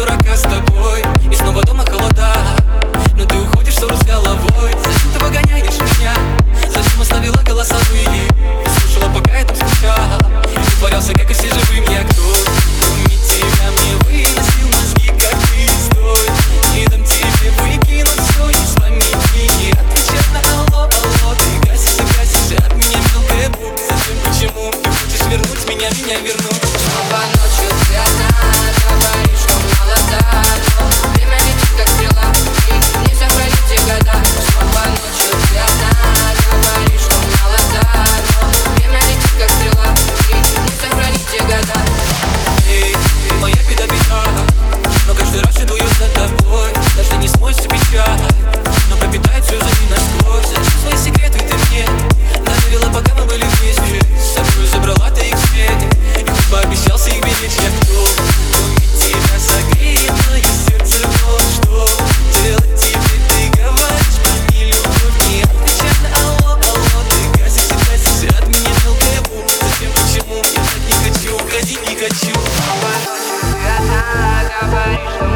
дурака с тобой И снова дома холода Но ты уходишь в ссору с головой Зачем ты выгоняешь меня? Зачем оставила голоса пыли? Слушала, пока я там скучала И притворялся, как и все живым я кто? Кроме тебя мне выносил мозги, как ты стой Не дам тебе выкинуть все из памяти Не отвечай на алло, алло Ты гасишься, гасишься от меня мелкая бук Зачем, почему? Ты хочешь вернуть меня, меня вернуть Снова ночью ты одна i'm salvation.